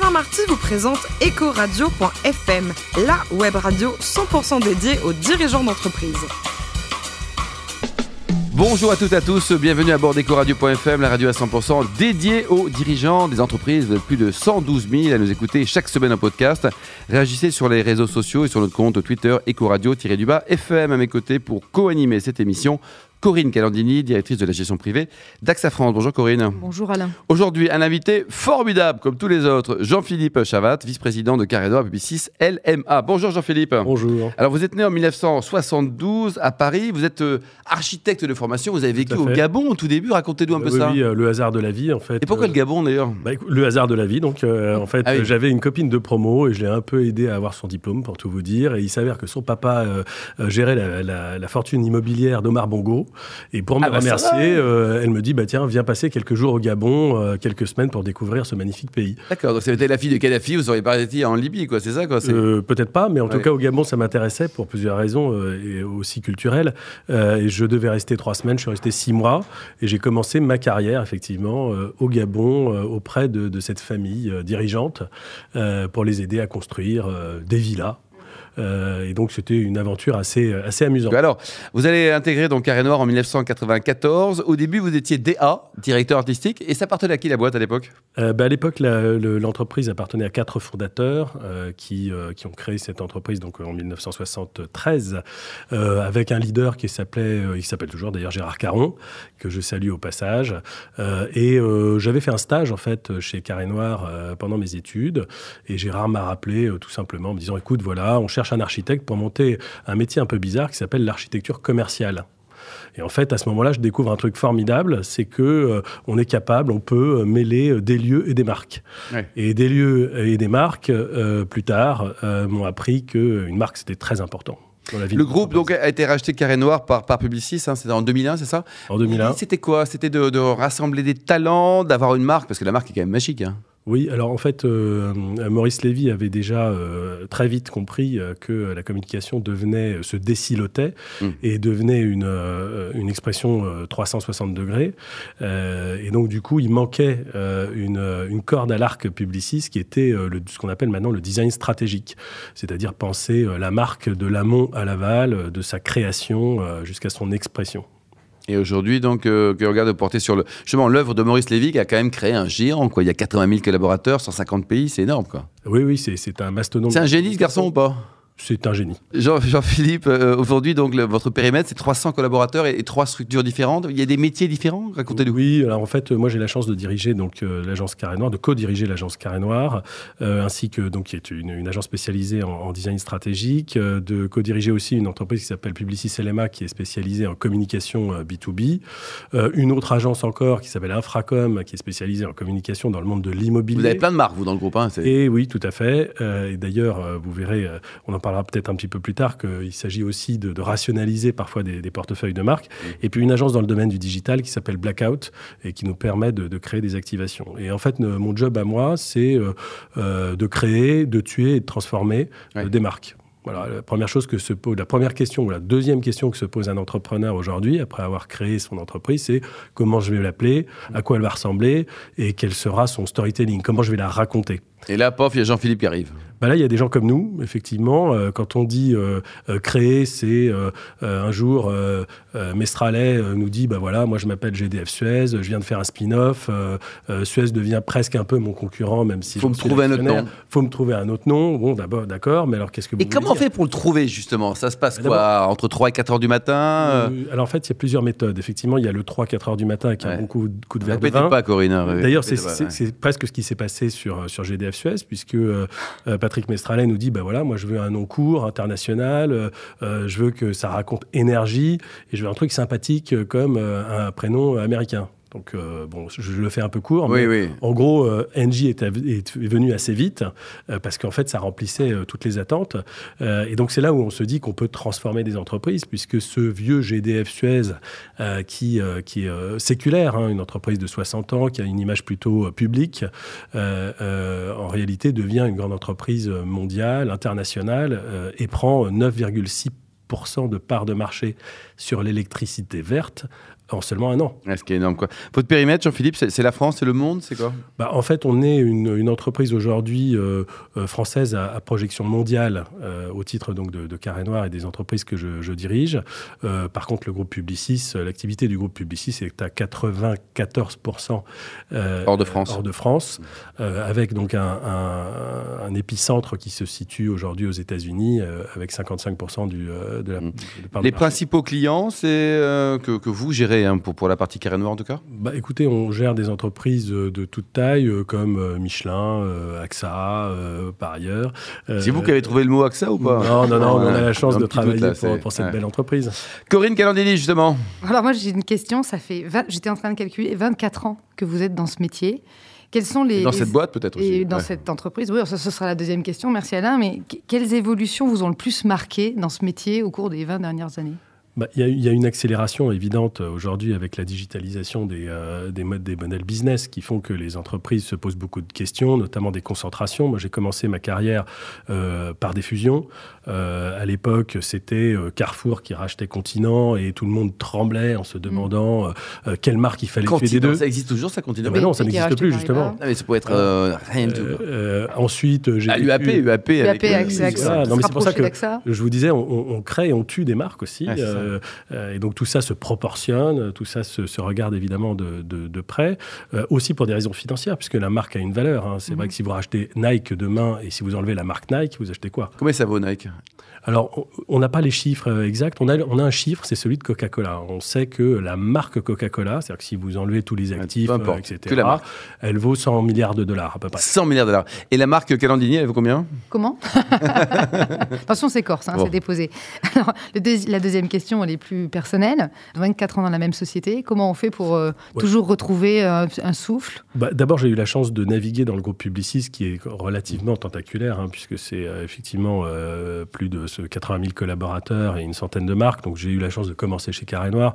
Alain Marty vous présente Ecoradio.fm, la web radio 100% dédiée aux dirigeants d'entreprise. Bonjour à toutes et à tous, bienvenue à bord d'Ecoradio.fm, la radio à 100% dédiée aux dirigeants des entreprises. Plus de 112 000 à nous écouter chaque semaine en podcast. Réagissez sur les réseaux sociaux et sur notre compte Twitter Ecoradio-du-bas FM à mes côtés pour co-animer cette émission. Corinne Calandini, directrice de la gestion privée d'AXA France. Bonjour Corinne. Bonjour Alain. Aujourd'hui, un invité formidable comme tous les autres, Jean-Philippe Chavat, vice-président de Carré Publicis 6 LMA. Bonjour Jean-Philippe. Bonjour. Alors vous êtes né en 1972 à Paris, vous êtes euh, architecte de formation, vous avez vécu au Gabon au tout début, racontez-nous un peu oui, ça. Oui, euh, le hasard de la vie en fait. Et pourquoi le Gabon d'ailleurs? bah, Le hasard de la vie, donc euh, en fait ah j'avais une copine de promo et je l'ai un peu aidé à avoir son diplôme pour tout vous dire et il s'avère que son papa gérait la, la, fortune immobilière d'Omar Bongo et pour ah bah remercier. Euh, elle me dit bah tiens, viens passer quelques jours au Gabon, euh, quelques semaines pour découvrir ce magnifique pays. D'accord, donc c'était la fille de Kadhafi, vous auriez pas été en Libye, quoi, c'est ça quoi euh, Peut-être pas, mais en tout cas au Gabon, ça m'intéressait pour plusieurs raisons et aussi culturelles. et je devais rester trois semaines, je suis resté six mois et j'ai commencé ma carrière effectivement au Gabon auprès de, de, cette famille dirigeante pour les aider à construire des villas et donc, c'était une aventure assez, assez amusante. Alors, vous allez intégrer donc Carré Noir en 1994. Au début, vous étiez DA, directeur artistique. Et ça appartenait à qui la boîte à l'époque? Euh, bah, À l'époque, l'entreprise appartenait à quatre fondateurs euh, qui, qui ont créé cette entreprise donc, en 1973 avec un leader qui s'appelait, il s'appelle toujours d'ailleurs Gérard Caron, que je salue au passage. et j'avais fait un stage en fait chez Carré Noir pendant mes études. Et Gérard m'a rappelé tout simplement en me disant écoute, voilà, on cherche un architecte pour monter un métier un peu bizarre qui s'appelle l'architecture commerciale. Et en fait, à ce moment-là, je découvre un truc formidable, c'est que euh, on est capable, on peut euh, mêler euh, des lieux et des marques. Et des lieux et des marques, plus tard, m'ont appris qu'une marque c'était très important. le groupe donc a été racheté Carré Noir par, par Publicis, hein, c'était en 2001, c'est ça? En 2001. C'était quoi? C'était de, de, rassembler des talents, d'avoir une marque, parce que la marque est quand même magique. Hein. Oui, alors en fait, euh, Maurice Lévy avait déjà euh, très vite compris euh, que la communication devenait, se décilotait mmh. et devenait une, une expression 360 degrés. et donc, du coup, il manquait une, une, corde à l'arc publiciste qui était le, ce qu'on appelle maintenant le design stratégique, c'est-à-dire penser la marque de l'amont à l'aval, de sa création jusqu'à son expression. Et aujourd'hui, donc, euh, que regarde porter sur le, justement l'œuvre de Maurice Lévy qui a quand même créé un géant. Quoi. Il y a 80 000 collaborateurs, 150 pays, c'est énorme. Quoi. Oui, oui, c'est un mastodonte. C'est un génie ce garçon ou pas? C'est un génie. Jean-Philippe, euh, aujourd'hui, donc votre périmètre, c'est 300 collaborateurs et, trois structures différentes. Il y a des métiers différents Racontez-nous. Oui, alors en fait, moi j'ai la chance de diriger donc euh, l'agence Carré Noir, de co-diriger l'agence Carré Noir, euh, ainsi que donc qui est une, agence spécialisée en, design stratégique, de co-diriger aussi une entreprise qui s'appelle Publicis LMA, qui est spécialisée en communication B2B, une autre agence encore qui s'appelle Infracom, qui est spécialisée en communication dans le monde de l'immobilier. Vous avez plein de marques vous dans le groupe, hein, Et oui, tout à fait. et d'ailleurs, vous verrez, on en parlera peut-être un petit peu plus tard qu'il s'agit aussi de, rationaliser parfois des, portefeuilles de marques. Mmh. Et puis une agence dans le domaine du digital qui s'appelle Blackout et qui nous permet de, créer des activations. Et en fait, mon job à moi, c'est euh, euh, de créer, de tuer et de transformer euh, des marques. Voilà, la première chose que se pose, la première question ou la deuxième question que se pose un entrepreneur aujourd'hui, après avoir créé son entreprise, c'est comment je vais l'appeler, à quoi elle va ressembler et quel sera son storytelling, comment je vais la raconter. Et là, pof, il y a Jean-Philippe qui arrive. Bah là, il y a des gens comme nous, effectivement. Euh, quand on dit euh, euh, créer, c'est un jour, Mestralet nous dit, bah voilà, moi je m'appelle GDF Suez, je viens de faire un spin-off. Suez devient presque un peu mon concurrent, même si. Faut me trouver un autre nom. Faut me trouver un autre nom. Bon, d'abord, d'accord, mais alors qu'est-ce que vous Et comment on fait pour le trouver justement? Ça se passe quoi Entre 3 et 4 heures du matin Alors en fait, il y a plusieurs méthodes. Effectivement, il y a le 3-4 heures du matin avec un bon coup, de verre de vin. pas, Corinne. Hein, D'ailleurs, c'est presque ce qui s'est passé sur, sur GDF Puisque Patrick Mestralet nous dit ben voilà, moi je veux un nom court, international, euh, euh, je veux que ça raconte énergie, et je veux un truc sympathique euh, comme un prénom américain. Donc, euh, bon, je le fais un peu court. mais En gros, euh, NG est, venu assez vite euh, parce qu'en fait, ça remplissait toutes les attentes. et donc, c'est là où on se dit qu'on peut transformer des entreprises puisque ce vieux GDF Suez qui, qui est séculaire, hein, une entreprise de 60 ans qui a une image plutôt publique, en réalité devient une grande entreprise mondiale, internationale et prend 9,6% de part de marché sur l'électricité verte, en seulement un an. ce qui est énorme. Quoi. Votre périmètre, Jean-Philippe, c'est la France, c'est le monde, c'est quoi? Bah, En fait, on est une, entreprise aujourd'hui euh, euh, française à, projection mondiale euh, au titre donc, de, de, Carré Noir et des entreprises que je, dirige. par contre, le groupe Publicis, l'activité du groupe Publicis est à 94% hors de France, hors de France avec donc un, un, épicentre qui se situe aujourd'hui aux États-Unis avec 55% du, de la, mmh. Les principaux clients, c'est que, que vous gérez Hein, pour, pour la partie carré noir en tout cas? Bah, Écoutez, on gère des entreprises euh, de toute taille euh, comme euh, Michelin, AXA, par ailleurs. C'est vous qui avez trouvé le mot AXA ou pas? Non, non, non, on a la chance de travailler pour, cette belle entreprise. Corinne Calandini, justement. Alors moi j'ai une question, ça fait j'étais en train de calculer 24 ans que vous êtes dans ce métier. Quelles sont les, dans cette boîte peut-être aussi. Et dans cette entreprise, oui, ça, ce sera la deuxième question, merci Alain, mais quelles évolutions vous ont le plus marqué dans ce métier au cours des 20 dernières années? Bah, il y, y, a une accélération évidente aujourd'hui avec la digitalisation des, euh, des, modes, des modèles business qui font que les entreprises se posent beaucoup de questions, notamment des concentrations. Moi, j'ai commencé ma carrière euh, par des fusions. Euh, à l'époque, c'était Carrefour qui rachetait Continent et tout le monde tremblait en se demandant mm. quelle marque il fallait Continent, tuer des deux. Ça existe toujours, ça Continent Non, ça n'existe plus, justement. Ah, mais ça pourrait être rien du tout. ensuite, j'ai. Ah, UAP, UAP. UAP, avec, c'est pour ça que je vous disais, on, on, crée et on tue des marques aussi. Euh, et donc tout ça se proportionne, tout ça se, regarde évidemment de, près, euh, aussi pour des raisons financières, puisque la marque a une valeur. Hein. C'est vrai mhm. que si vous rachetez Nike demain et si vous enlevez la marque Nike, vous achetez quoi? Combien ça vaut Nike? Alors, on n'a pas les chiffres euh, exacts. On a, on a un chiffre, c'est celui de Coca-Cola. On sait que la marque Coca-Cola, c'est-à-dire que si vous enlevez tous les actifs, etc., elle vaut 100 milliards de dollars à peu près. 100 milliards de dollars. Et la marque Calandini, elle vaut combien? Comment? Attention, c'est corse, hein, c'est déposé. Alors, la deuxième question, elle est plus personnelle. 24 ans dans la même société, comment on fait pour euh, toujours retrouver euh, un souffle? Bah, D'abord, j'ai eu la chance de naviguer dans le groupe Publicis, qui est relativement tentaculaire, hein, puisque c'est effectivement plus de 80 000 collaborateurs et une centaine de marques. Donc j'ai eu la chance de commencer chez Carré Noir,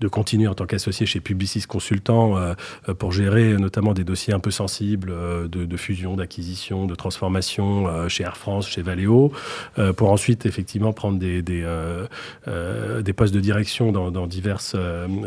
de continuer en tant qu'associé chez Publicis Consultant euh, euh, pour gérer notamment des dossiers un peu sensibles euh, de, fusion, d'acquisition, de transformation chez Air France, chez Valeo, pour ensuite effectivement prendre des, des, des postes de direction dans, dans diverses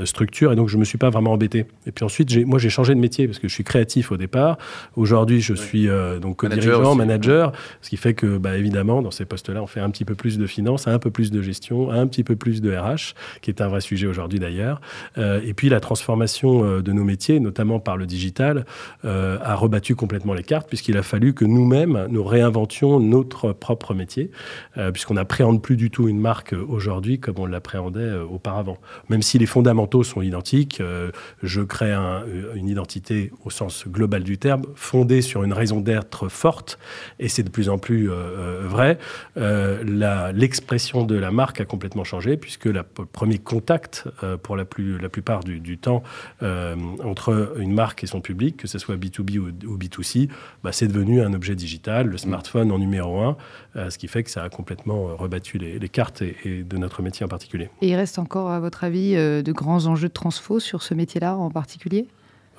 structures. Et donc je ne me suis pas vraiment embêté. Et puis ensuite, moi j'ai changé de métier parce que je suis créatif au départ. Aujourd'hui, je suis donc dirigeant, manager, ce qui fait que bah, évidemment dans ces postes-là, on fait un petit peu plus de finance, un peu plus de gestion, un petit peu plus de RH, qui est un vrai sujet aujourd'hui d'ailleurs. Euh, et puis la transformation euh, de nos métiers, notamment par le digital, euh, a rebattu complètement les cartes, puisqu'il a fallu que nous-mêmes, nous réinventions notre propre métier, puisqu'on n'appréhende plus du tout une marque aujourd'hui comme on l'appréhendait auparavant. Même si les fondamentaux sont identiques, je crée une identité au sens global du terme, fondée sur une raison d'être forte, et c'est de plus en plus vrai. L'expression de la marque a complètement changé, puisque le premier contact, euh, pour la, plus, plupart du, temps, euh, entre une marque et son public, que ce soit B2B ou, B2C, bah, c'est devenu un objet digital, le smartphone en numéro un, euh, ce qui fait que ça a complètement rebattu les, cartes et, de notre métier en particulier. Et il reste encore, à votre avis, de grands enjeux de transfo sur ce métier-là en particulier?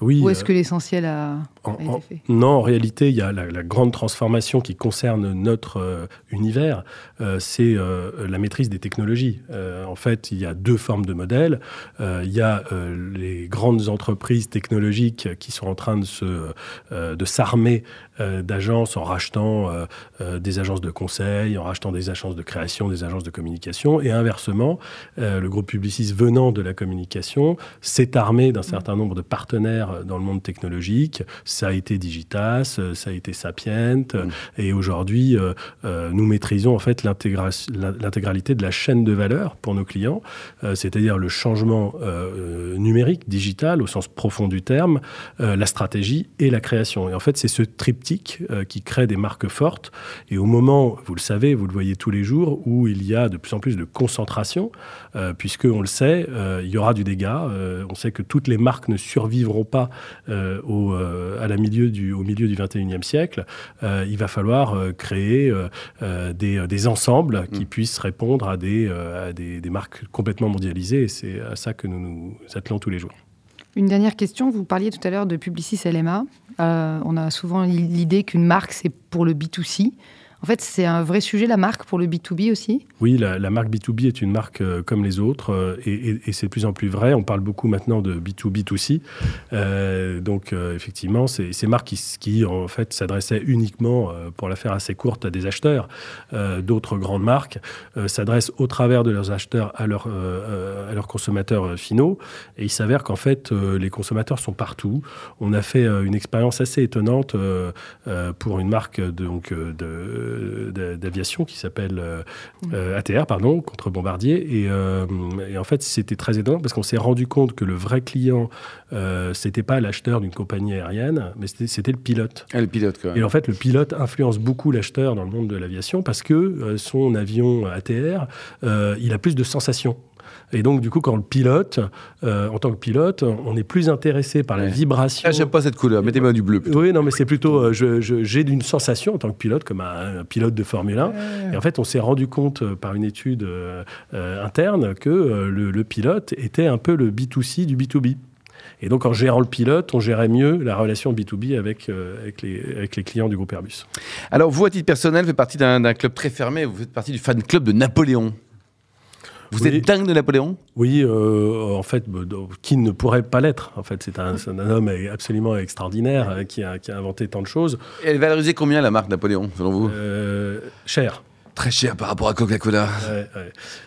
Oui, Ou est-ce que l'essentiel a, été fait Non, en réalité, il y a la, grande transformation qui concerne notre euh, univers, euh, c'est euh, la maîtrise des technologies. en fait, il y a deux formes de modèles. il y a les grandes entreprises technologiques qui sont en train de se de s'armer d'agences en rachetant des agences de conseil, en rachetant des agences de création, des agences de communication, et inversement, le groupe Publicis venant de la communication s'est armé d'un certain nombre de partenaires dans le monde technologique. Ça a été Digitas, ça a été Sapient, mm. et aujourd'hui, euh, euh, nous maîtrisons en fait l'intégralité de la chaîne de valeur pour nos clients, euh, c'est-à-dire le changement numérique, digital au sens profond du terme, la stratégie et la création. Et en fait, c'est ce triptyque qui crée des marques fortes. Et au moment, vous le savez, vous le voyez tous les jours, où il y a de plus en plus de concentration, puisque on le sait, il y aura du dégât. on sait que toutes les marques ne survivront pas euh, au, euh, à la milieu du, au milieu du 21e siècle, euh, il va falloir créer des, des, ensembles qui mm. puissent répondre à des, à des, des marques complètement mondialisées. Et c'est à ça que nous nous attelons tous les jours. Une dernière question, vous parliez tout à l'heure de Publicis LMA. on a souvent l'idée qu'une marque, c'est pour le B2C. En fait, c'est un vrai sujet, la marque, pour le B2B aussi Oui, la, marque B2B est une marque euh, comme les autres euh, et, c'est de plus en plus vrai. On parle beaucoup maintenant de B2B2C. Euh, donc, effectivement, c'est ces marques qui, en fait, s'adressaient uniquement, pour la faire assez courte, à des acheteurs. D'autres grandes marques s'adressent au travers de leurs acheteurs à, leur, à leurs consommateurs finaux. Et il s'avère qu'en fait, les consommateurs sont partout. On a fait une expérience assez étonnante pour une marque donc, de d'aviation qui s'appelle euh, euh, ATR, pardon, contre Bombardier. Euh, et, en fait, c'était très étonnant parce qu'on s'est rendu compte que le vrai client, c'était pas l'acheteur d'une compagnie aérienne, mais c'était le pilote. Ah, le pilote, Et en fait, le pilote influence beaucoup l'acheteur dans le monde de l'aviation parce que son avion ATR, il a plus de sensations. Et donc, du coup, quand le pilote, euh, en tant que pilote, on est plus intéressé par la vibration. Ah, j'aime pas cette couleur, mettez-moi du bleu. Oui, non, mais c'est plutôt, euh, j'ai une sensation en tant que pilote, comme un, pilote de Formule 1. Et en fait, on s'est rendu compte euh, par une étude interne que le, pilote était un peu le B2C du B2B. Et donc, en gérant le pilote, on gérait mieux la relation B2B avec, avec, les, avec les clients du groupe Airbus. Alors, vous, à titre personnel, vous faites partie d'un club très fermé. Vous faites partie du fan club de Napoléon. Vous êtes dingue de Napoléon Oui, euh, en fait, bah, qui ne pourrait pas l'être En fait, c'est un, un, homme absolument extraordinaire euh, qui, a, qui, a, inventé tant de choses. Et elle valorisait combien la marque Napoléon, selon vous? Euh, Cher très cher par rapport à Coca-Cola.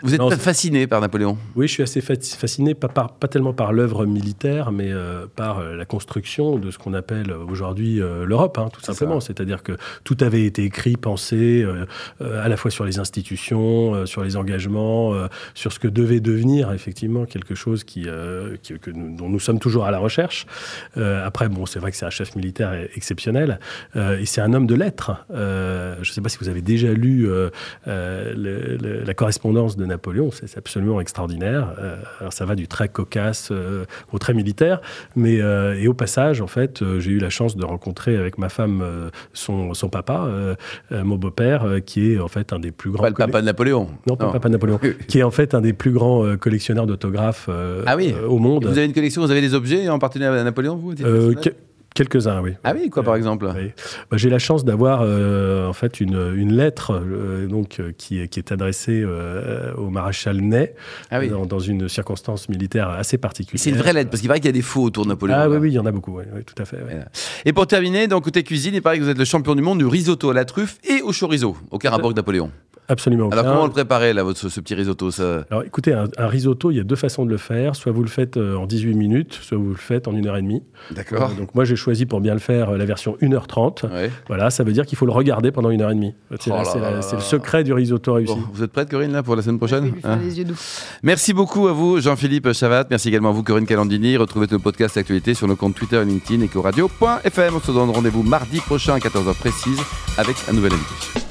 Vous êtes fasciné par Napoléon? Oui, je suis assez fasciné, pas, pas tellement par l'œuvre militaire, mais euh, par euh, la construction de ce qu'on appelle aujourd'hui euh, l'Europe, hein, tout simplement. C'est-à-dire que tout avait été écrit, pensé, à la fois sur les institutions, sur les engagements, sur ce que devait devenir effectivement quelque chose qui, que dont nous sommes toujours à la recherche. après, bon, c'est vrai que c'est un chef militaire exceptionnel, et c'est un homme de lettres. je ne sais pas si vous avez déjà lu euh, la correspondance de Napoléon, c'est absolument extraordinaire. Euh, alors ça va du très cocasse euh, au très militaire, mais et au passage, en fait, j'ai eu la chance de rencontrer avec ma femme son, son papa, mon beau-père, qui est en fait un des plus grands. Pas le papa de Napoléon. Non, pas le papa de Napoléon, qui est en fait un des plus grands collectionneurs d'autographes ah oui. au monde. vous avez une collection, vous avez des objets en partenariat à Napoléon, vous Quelques-uns, oui. Ah oui, quoi par exemple bah, J'ai la chance d'avoir euh, en fait une, une lettre euh, donc, euh, qui, qui, est adressée au maréchal Ney ah dans, une circonstance militaire assez particulière. C'est une vraie lettre, parce qu'il paraît qu'il y a des faux autour de Napoléon. Ah oui, oui, il y en a beaucoup, oui, tout à fait. Et pour terminer, donc côté cuisine, il paraît que vous êtes le champion du monde du risotto à la truffe et au chorizo. Aucun rapport avec Napoléon Absolument. Alors, comment le préparer, là, votre, ce, petit risotto ça... Alors, écoutez, un, risotto, il y a deux façons de le faire. Soit vous le faites en 18 minutes, soit vous le faites en 1 heure et demie. D'accord. donc, moi, j'ai choisi pour bien le faire euh, la version 1h30. Voilà, ça veut dire qu'il faut le regarder pendant 1 heure et demie. C'est oh le secret du risotto réussi. vous êtes prête, Corinne, là, pour la semaine prochaine? Hein les yeux doux. Merci beaucoup à vous, Jean-Philippe Chavat. Merci également à vous, Corinne Calandini. Retrouvez nos podcasts actualités sur nos comptes Twitter et LinkedIn et coradio.fm. On se donne rendez-vous mardi prochain à 14h précise avec un nouvel invité.